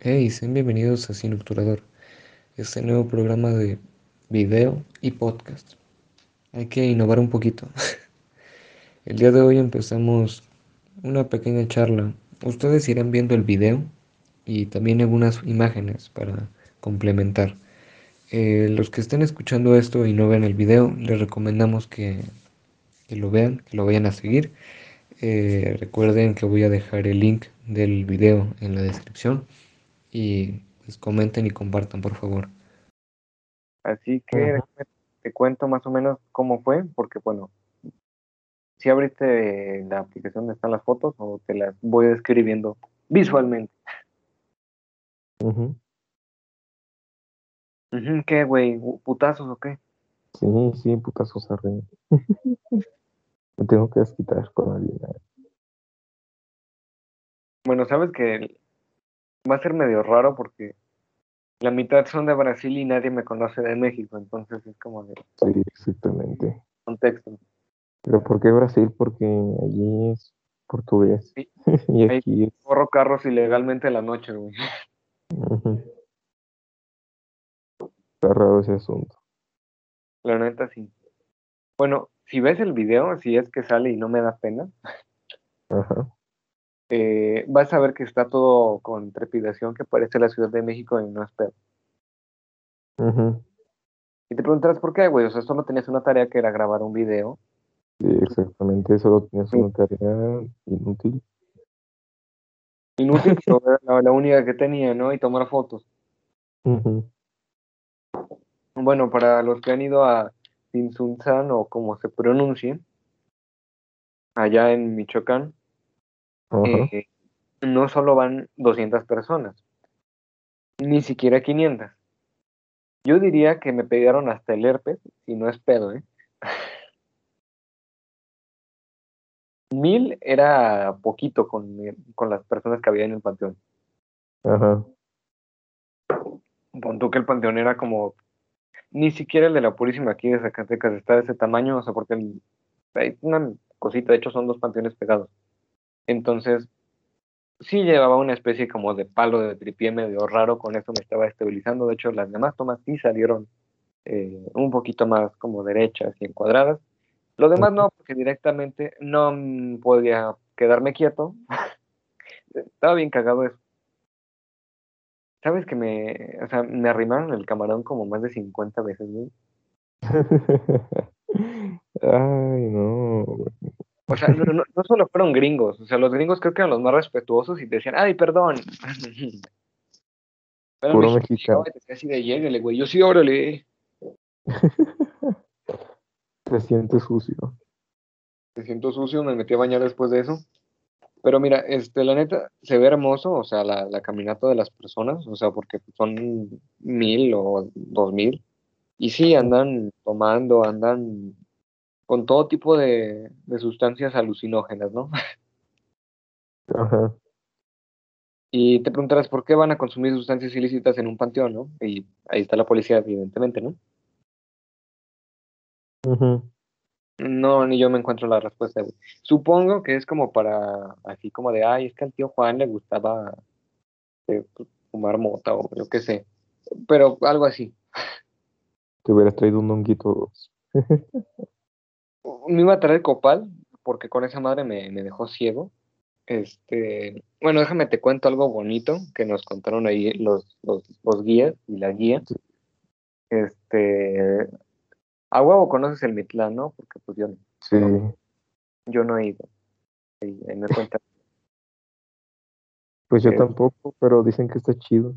Hey, sean bienvenidos a Sin Obturador, este nuevo programa de video y podcast. Hay que innovar un poquito. El día de hoy empezamos una pequeña charla. Ustedes irán viendo el video y también algunas imágenes para complementar. Eh, los que estén escuchando esto y no vean el video, les recomendamos que, que lo vean, que lo vayan a seguir. Eh, recuerden que voy a dejar el link del video en la descripción y pues comenten y compartan, por favor. Así que te cuento más o menos cómo fue, porque bueno, si abriste la aplicación donde están las fotos o te las voy describiendo visualmente. ¿Qué, güey? ¿Putazos o qué? Sí, sí, putazos arriba. Me tengo que desquitar con alguien. Bueno, sabes que va a ser medio raro porque la mitad son de Brasil y nadie me conoce de México, entonces es como de... Sí, exactamente. Contexto. ¿Pero por qué Brasil? Porque allí es portugués. Sí. y aquí corro carros ilegalmente en la noche, güey. Está raro ese asunto. La neta, sí. Bueno, si ves el video, si es que sale y no me da pena, Ajá. Eh, vas a ver que está todo con trepidación que parece la Ciudad de México y no es pedo. Y te preguntarás por qué, güey, o sea, solo tenías una tarea que era grabar un video. Sí, exactamente, solo tenías una tarea inútil. Inútil, pero era la, única que tenía, ¿no? Y tomar fotos. Bueno, para los que han ido a Tinsunzan o como se pronuncie, allá en Michoacán, eh, no solo van 200 personas, ni siquiera 500. Yo diría que me pegaron hasta el herpes, si no es pedo, ¿eh? Mil era poquito con, con, las personas que había en el panteón. Ajá. Pon que el panteón era como. Ni siquiera el de la Purísima aquí de Zacatecas está de ese tamaño, o sea, porque hay una cosita, de hecho son dos panteones pegados. Entonces, sí llevaba una especie como de palo de tripié medio raro, con eso me estaba estabilizando. De hecho, las demás tomas sí salieron eh, un poquito más como derechas y encuadradas. Lo demás no, porque directamente no podía quedarme quieto. estaba bien cagado eso. ¿Sabes que me, o sea, me arrimaron el camarón como más de 50 veces, güey? Ay, no. O sea, no, no, solo fueron gringos, o sea, los gringos creo que eran los más respetuosos y te decían, ay, perdón. Pero Puro mexicano. así de lléguele, güey, yo sí, órale. Te siento sucio. Te siento sucio, me metí a bañar después de eso. Pero mira, este, la neta, se ve hermoso, o sea, la, la caminata de las personas, o sea, porque son mil o dos mil. Y sí, andan tomando, andan con todo tipo de, sustancias alucinógenas, ¿no? Ajá. Y te preguntarás por qué van a consumir sustancias ilícitas en un panteón, ¿no? Y ahí está la policía, evidentemente, ¿no? No, ni yo me encuentro la respuesta. Supongo que es como para, así como de, ay, es que al tío Juan le gustaba eh, pues, fumar mota o yo qué sé. Pero algo así. Te hubieras traído un honguito. me iba a traer copal, porque con esa madre me, dejó ciego. Este, bueno, déjame te cuento algo bonito que nos contaron ahí los, los, guías y la guía. Este, a huevo conoces el Mitlán, ¿no? Porque pues yo, sí. yo no he ido. me cuenta. Pues yo tampoco, pero dicen que está chido.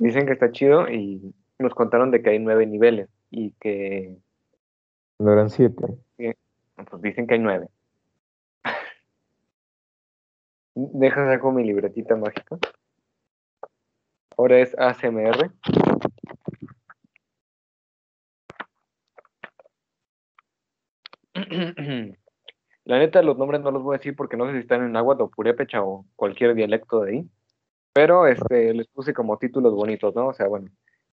Dicen que está chido y nos contaron de que hay nueve niveles y que... No eran siete. Pues dicen que hay nueve. Deja saco mi libretita mágica. Ahora es ACMR. La neta, los nombres no los voy a decir porque no sé si están en agua o purépecha o cualquier dialecto de ahí. Pero este, les puse como títulos bonitos, ¿no? O sea, bueno,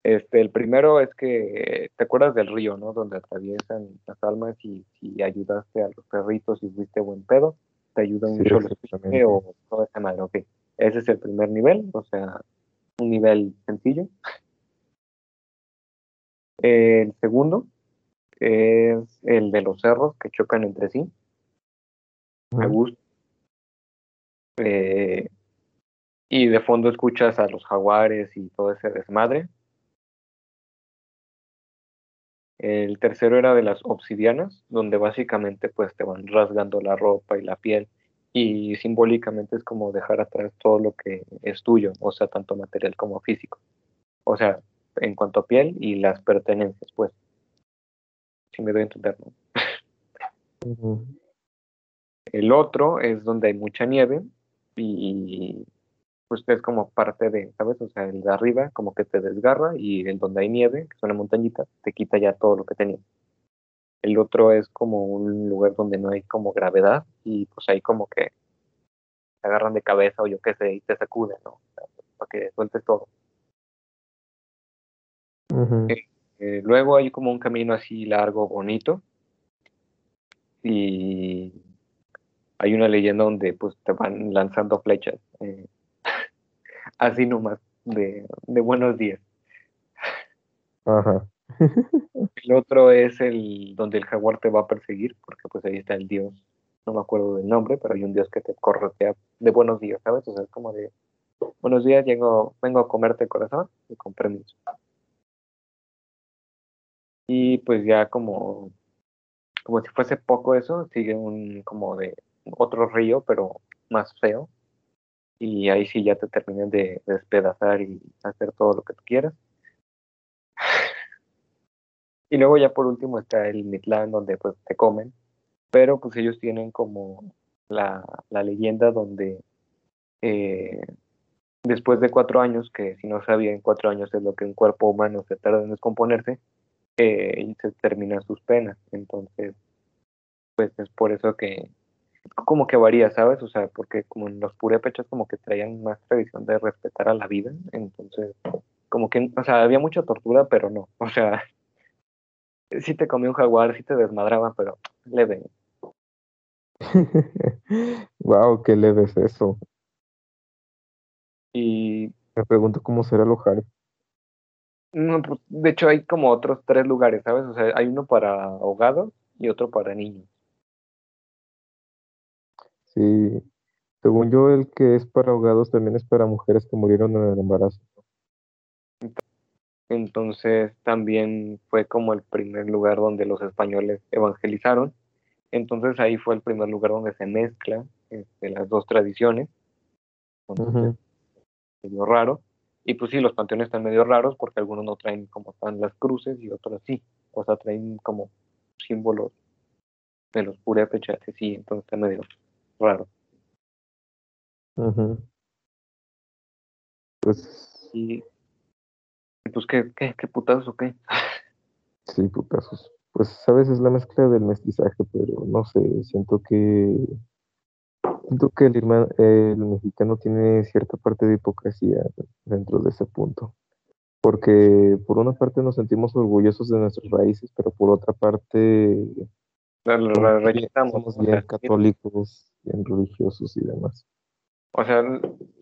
este, el primero es que te acuerdas del río, ¿no? Donde atraviesan las almas y si ayudaste a los perritos y fuiste buen pedo, te ayuda sí, o toda esa madre, ok. Ese es el primer nivel, o sea, un nivel sencillo. El segundo es el de los cerros que chocan entre sí. Me gusta. Eh, y de fondo escuchas a los jaguares y todo ese desmadre. El tercero era de las obsidianas, donde básicamente pues te van rasgando la ropa y la piel y simbólicamente es como dejar atrás todo lo que es tuyo, o sea, tanto material como físico. O sea, en cuanto a piel y las pertenencias, pues. Si me doy a entender, ¿no? El otro es donde hay mucha nieve y pues es como parte de, ¿sabes? O sea, el de arriba como que te desgarra y el donde hay nieve, que es una montañita, te quita ya todo lo que tenía. El otro es como un lugar donde no hay como gravedad y pues ahí como que te agarran de cabeza o yo qué sé y te sacuden, ¿no? O sea, para que sueltes todo. Ujú. Eh, luego hay como un camino así largo, bonito y hay una leyenda donde pues te van lanzando flechas. eh, así nomás, de, de buenos días. Ajá. El otro es el donde el jaguar te va a perseguir, porque pues ahí está el dios, no me acuerdo del nombre, pero hay un dios que te corretea de buenos días, ¿sabes? O sea, es como de buenos días, llego, vengo a comerte el corazón y con permiso. Y pues ya como, como si fuese poco eso, sigue un como de otro río, pero más feo. Y ahí sí ya te terminan de despedazar y hacer todo lo que tú quieras. Y luego ya por último está el Mitlán donde pues te comen, pero pues ellos tienen como la, la leyenda donde eh, después de cuatro años, que si no sabían, cuatro años es lo que un cuerpo humano se tarda en descomponerse, eh, se terminan sus penas. Entonces, pues es por eso que como que varía, ¿sabes? O sea, porque como en los purépechas como que traían más tradición de respetar a la vida, entonces como que, o sea, había mucha tortura, pero no, o sea, sí te comía un jaguar, sí te desmadraban, pero leve. wow, qué leve es eso. Y Me pregunto cómo será el no, pues, de hecho hay como otros tres lugares, ¿sabes? O sea, hay uno para ahogados y otro para niños. Sí, según yo, el que es para ahogados también es para mujeres que murieron en el embarazo. Entonces también fue como el primer lugar donde los españoles evangelizaron. Entonces ahí fue el primer lugar donde se mezclan este, las dos tradiciones. Entonces, medio raro. Y pues sí, los panteones están medio raros porque algunos no traen como están las cruces y otros sí. O sea, traen como símbolos de los purépechas y sí, entonces está medio raro. Ujú. Pues Y pues qué, qué, qué putazo, o qué. sí, putazos. Pues, sabes, es la mezcla del mestizaje, pero no sé, siento que siento que el, irma- el mexicano tiene cierta parte de hipocresía dentro de ese punto. Porque por una parte nos sentimos orgullosos de nuestras raíces, pero por otra parte La, la- la somos bien, rechazamos. somos o bien sea, católicos, bien religiosos y demás. O sea,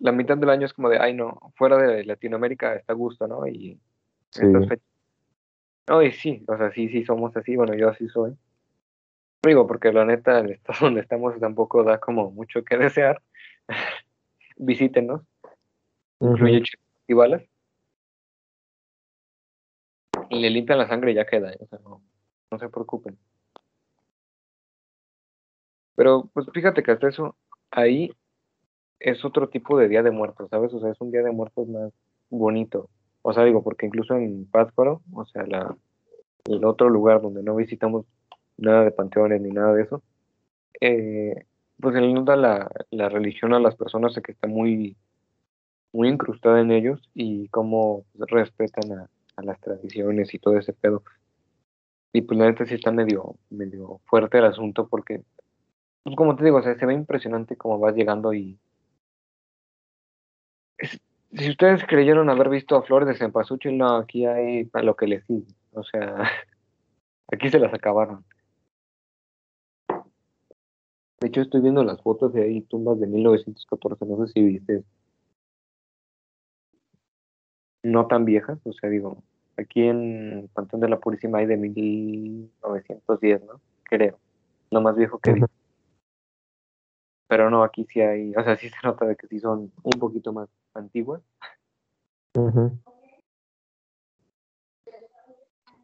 la mitad del año es como de, ay, no, fuera de Latinoamérica está a gusto, ¿no? Y Sí, estas fechas. No, y sí, o sea, sí, sí somos así, bueno, yo así soy. Digo, porque la neta, el estado donde estamos tampoco da como mucho que desear. Visítenos, incluye Ujú. chicos y balas. Y le limpian la sangre y ya queda, ¿eh? o sea, no, no se preocupen. Pero, pues fíjate que hasta eso, ahí es otro tipo de Día de Muertos, ¿sabes? O sea, es un Día de Muertos más bonito. O sea, digo, porque incluso en Pátzcuaro, o sea, la, el otro lugar donde no visitamos nada de panteones ni nada de eso, eh, pues se le nota la, la religión a las personas que está muy, muy incrustada en ellos y cómo respetan a, a las tradiciones y todo ese pedo. Y pues la neta sí está medio, medio fuerte el asunto porque, pues como te digo, o sea, se ve impresionante cómo vas llegando y es- si ustedes creyeron haber visto a Flores de Cempasúchil, no, aquí hay a lo que les sigue. O sea, aquí se las acabaron. De hecho, estoy viendo las fotos de ahí, tumbas de 1914, no sé si viste. no tan viejas, o sea, digo, aquí en Pantón de la Purísima hay de 1910, ¿no? Creo, no más viejo que Ujú. Pero no, aquí sí hay, o sea, sí se nota de que sí son un poquito más antiguas.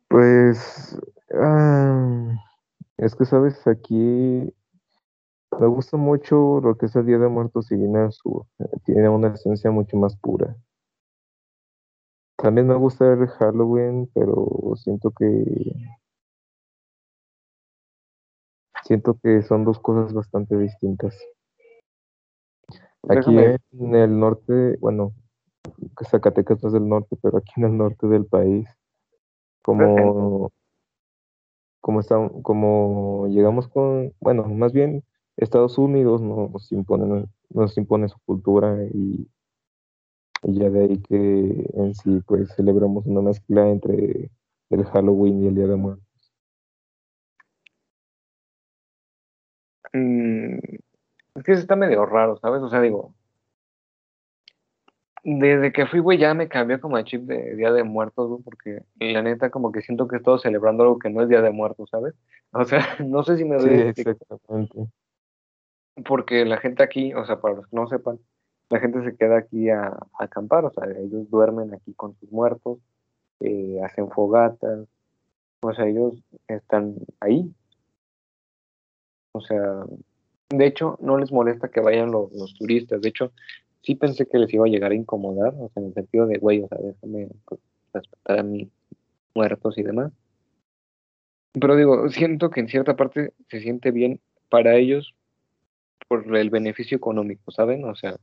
Pues ah, es que sabes, aquí me gusta mucho lo que es el Día de Muertos y Guinea Sur. Tiene una esencia mucho más pura. También me gusta el Halloween, pero siento que siento que son dos cosas bastante distintas. Aquí Déjame, en el norte, bueno, Zacatecas no es del norte, pero aquí en el norte del país, como, como, está, como llegamos con, bueno, más bien Estados Unidos nos impone, nos impone su cultura y, y ya de ahí que en sí pues celebramos una mezcla entre el Halloween y el Día de Muertos. mm, es que eso está medio raro, ¿sabes? O sea, digo, desde que fui, güey, ya me cambió como el chip de Día de Muertos, güey, porque la neta como que siento que estoy celebrando algo que no es Día de Muertos, ¿sabes? O sea, no sé si me Sí, doy a explicar, exactamente. porque la gente aquí, o sea, para los que no sepan, la gente se queda aquí a, a acampar, o sea, ellos duermen aquí con sus muertos, eh, hacen fogatas, o sea, ellos están ahí, o sea, de hecho, no les molesta que vayan lo- los turistas, de hecho, sí pensé que les iba a llegar a incomodar, o sea, en el sentido de, güey, o sea, déjame pues, respetar a mis muertos y demás. Pero digo, siento que en cierta parte se siente bien para ellos por el beneficio económico, ¿saben? O sea,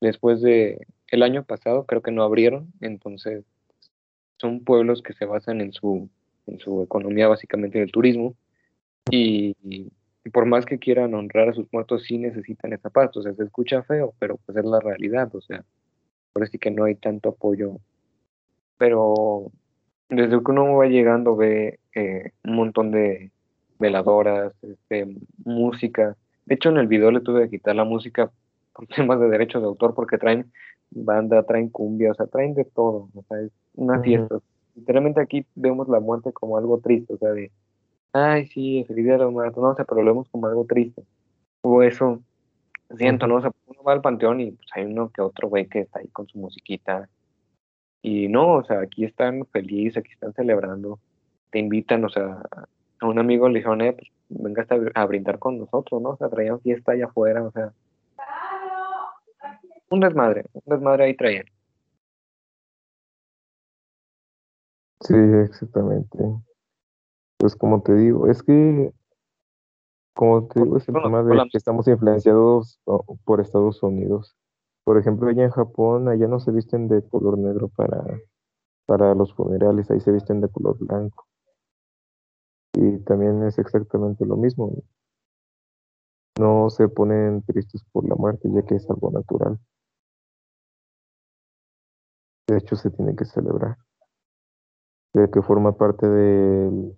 después de el año pasado creo que no abrieron, entonces son pueblos que se basan en su, en su economía básicamente del turismo y por más que quieran honrar a sus muertos sí necesitan esa paz, o sea, se escucha feo, pero pues es la realidad, o sea, por así que no hay tanto apoyo, pero desde que uno va llegando ve eh, un montón de veladoras, este, música, de hecho en el video le tuve que quitar la música por temas de derechos de autor porque traen banda, traen cumbia, o sea, traen de todo, o sea, es una fiesta. Literalmente aquí vemos la muerte como algo triste, o sea, de, ay, sí, feliz día de los muertos, no, o sea, pero lo vemos como algo triste. O eso, siento. ¿no? O sea, uno va al panteón y pues hay uno que otro güey que está ahí con su musiquita. Y no, o sea, aquí están felices, aquí están celebrando, te invitan, o sea, a un amigo le dijeron, eh, pues venga hasta a brindar con nosotros, ¿no? O sea, traían fiesta allá afuera, o sea, un desmadre, un desmadre ahí traían. Sí, exactamente. Pues como te digo, es que, como te digo, es el Bueno, tema de hola. que estamos influenciados por Estados Unidos. Por ejemplo, allá en Japón, allá no se visten de color negro para, para los funerales, ahí se visten de color blanco. Y también es exactamente lo mismo. No se ponen tristes por la muerte, ya que es algo natural. De hecho, se tiene que celebrar, ya que forma parte del,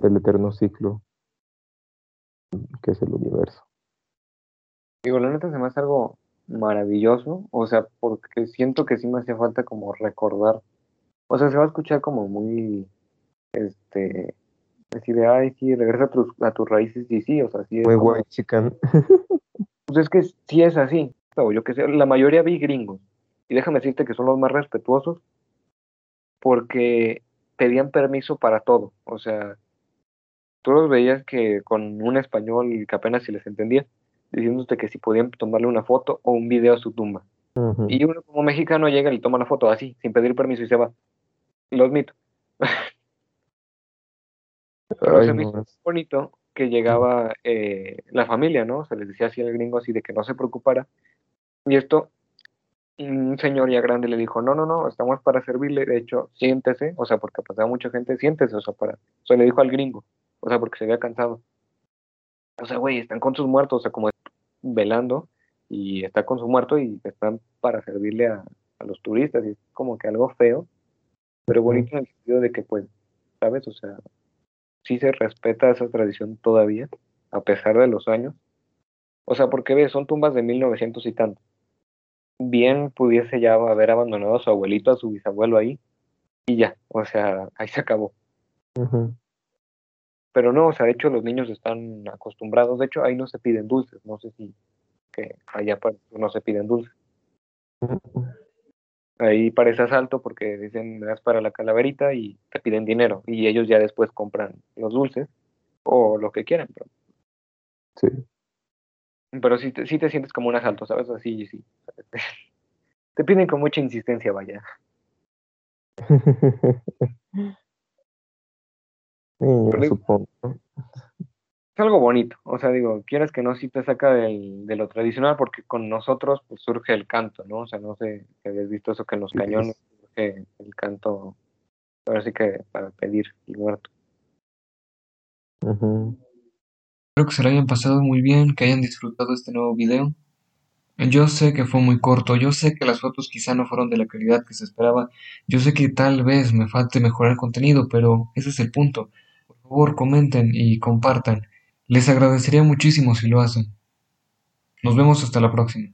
del eterno ciclo que es el universo. Digo, la neta se me hace algo maravilloso, o sea, porque siento que sí me hace falta como recordar, o sea, se va a escuchar como muy, este, así de, ay, sí, regresa a tus, a tus raíces, y sí, o sea, sí es Muy como, guay, chican. pues es que sí es así, o yo que sé, la mayoría vi gringos, y déjame decirte que son los más respetuosos, porque pedían permiso para todo, o sea, tú los veías que con un español que apenas si les entendía, diciéndote que si podían tomarle una foto o un video a su tumba. Ujú. Y uno como mexicano llega y toma la foto así, sin pedir permiso y se va. Lo admito. Pero Ay, se me hizo bonito que llegaba eh, la familia, ¿no? Se les decía así al gringo así de que no se preocupara. Y esto, un señor ya grande le dijo, no, no, no, estamos para servirle, de hecho, siéntese, o sea, porque pasaba mucha gente, siéntese, o sea, para, o sea, le dijo al gringo, o sea, porque se había cansado. O sea, güey, están con sus muertos, o sea, como velando, y está con su muerto y están para servirle a, a los turistas, y es como que algo feo, pero bonito en el sentido de que, pues, ¿sabes? O sea, sí se respeta esa tradición todavía, a pesar de los años. O sea, porque ves, son tumbas de 1900 y tanto. bien pudiese ya haber abandonado a su abuelito, a su bisabuelo ahí, y ya, o sea, ahí se acabó. Ujú. Pero no, o sea, de hecho los niños están acostumbrados, de hecho ahí no se piden dulces, no sé si que allá no se piden dulces. Ahí parece asalto porque dicen me das para la calaverita y te piden dinero y ellos ya después compran los dulces o lo que quieran. Pero, Sí. pero sí, te, sí te sientes como un asalto, ¿sabes? Así, sí. Te piden con mucha insistencia, vaya. Sí, yo Pero digo, supongo. ¿no? es algo bonito, o sea, digo, quieras que no, sí te saca del, de lo tradicional porque con nosotros pues surge el canto, ¿no? O sea, no sé si habías visto eso que en los Sí, cañones es- surge el canto, ahora sí que para pedir el muerto. ujú. Espero que se lo hayan pasado muy bien, que hayan disfrutado este nuevo video. Yo sé que fue muy corto, yo sé que las fotos quizá no fueron de la calidad que se esperaba, yo sé que tal vez me falte mejorar el contenido, pero ese es el punto. Favor, comenten y compartan. Les agradecería muchísimo si lo hacen. Nos vemos hasta la próxima.